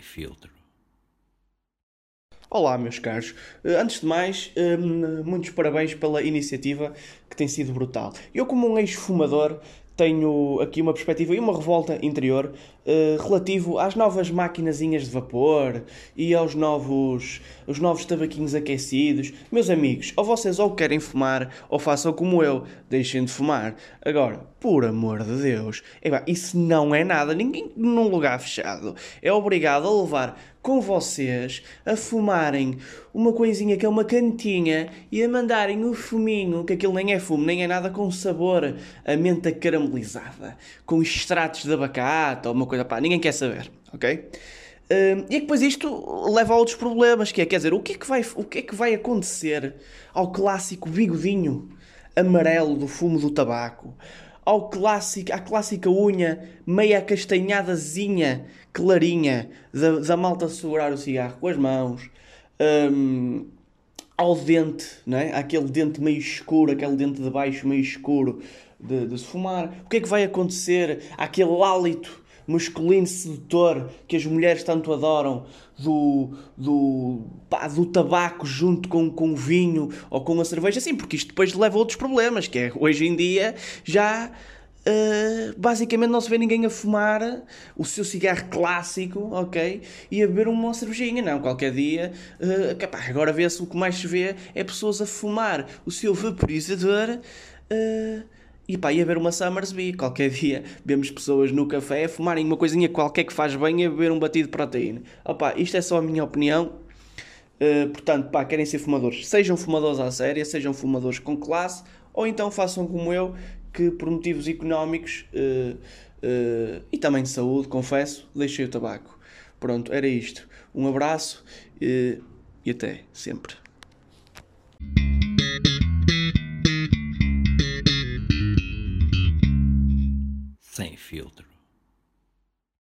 filtro. Olá, meus caros. Eh, Antes de mais, hum, muitos parabéns pela iniciativa que tem sido brutal. Eu, como um ex-fumador, tenho aqui uma perspectiva e uma revolta interior eh, relativo às novas maquinazinhas de vapor e aos novos, os novos tabaquinhos aquecidos. Meus amigos, ou vocês ou querem fumar ou façam como eu, deixem de fumar. Agora, por amor de Deus, epá, isso não é nada. Ninguém num lugar fechado é obrigado a levar com vocês a fumarem uma coisinha que é uma cantinha e a mandarem o fuminho, que aquilo nem é fumo, nem é nada com sabor, a menta caramelizada, com extratos de abacate ou uma coisa, pá, ninguém quer saber, ok? Hum, e depois isto leva a outros problemas, que é, quer dizer, o que é que vai, o que é que vai acontecer ao clássico bigodinho amarelo do fumo do tabaco? Ao clássico, à clássica unha meia castanhadazinha, clarinha, da, da malta segurar o cigarro com as mãos, hum, ao dente, não é? Aquele dente meio escuro, aquele dente de baixo meio escuro de, de se fumar. O que é que vai acontecer àquele hálito masculino sedutor que as mulheres tanto adoram do, do, pá, do tabaco junto com, com o vinho ou com a cerveja? Sim, porque isto depois leva a outros problemas, que é hoje em dia já Uh, basicamente não se vê ninguém a fumar o seu cigarro clássico, ok? E a beber uma cervejinha, não. Qualquer dia, uh, capaz, agora vê-se o que mais se vê é pessoas a fumar o seu vaporizador uh, e pá, e a beber uma Summersby. Qualquer dia vemos pessoas no café a fumarem uma coisinha qualquer que faz bem e a beber um batido de proteína. Opa, isto é só a minha opinião. Uh, portanto, pá, querem ser fumadores, sejam fumadores à séria, sejam fumadores com classe, ou então façam como eu, que por motivos económicos uh, uh, e também de saúde, confesso, deixei o tabaco. Pronto, era isto. Um abraço e até sempre. Sem filtro.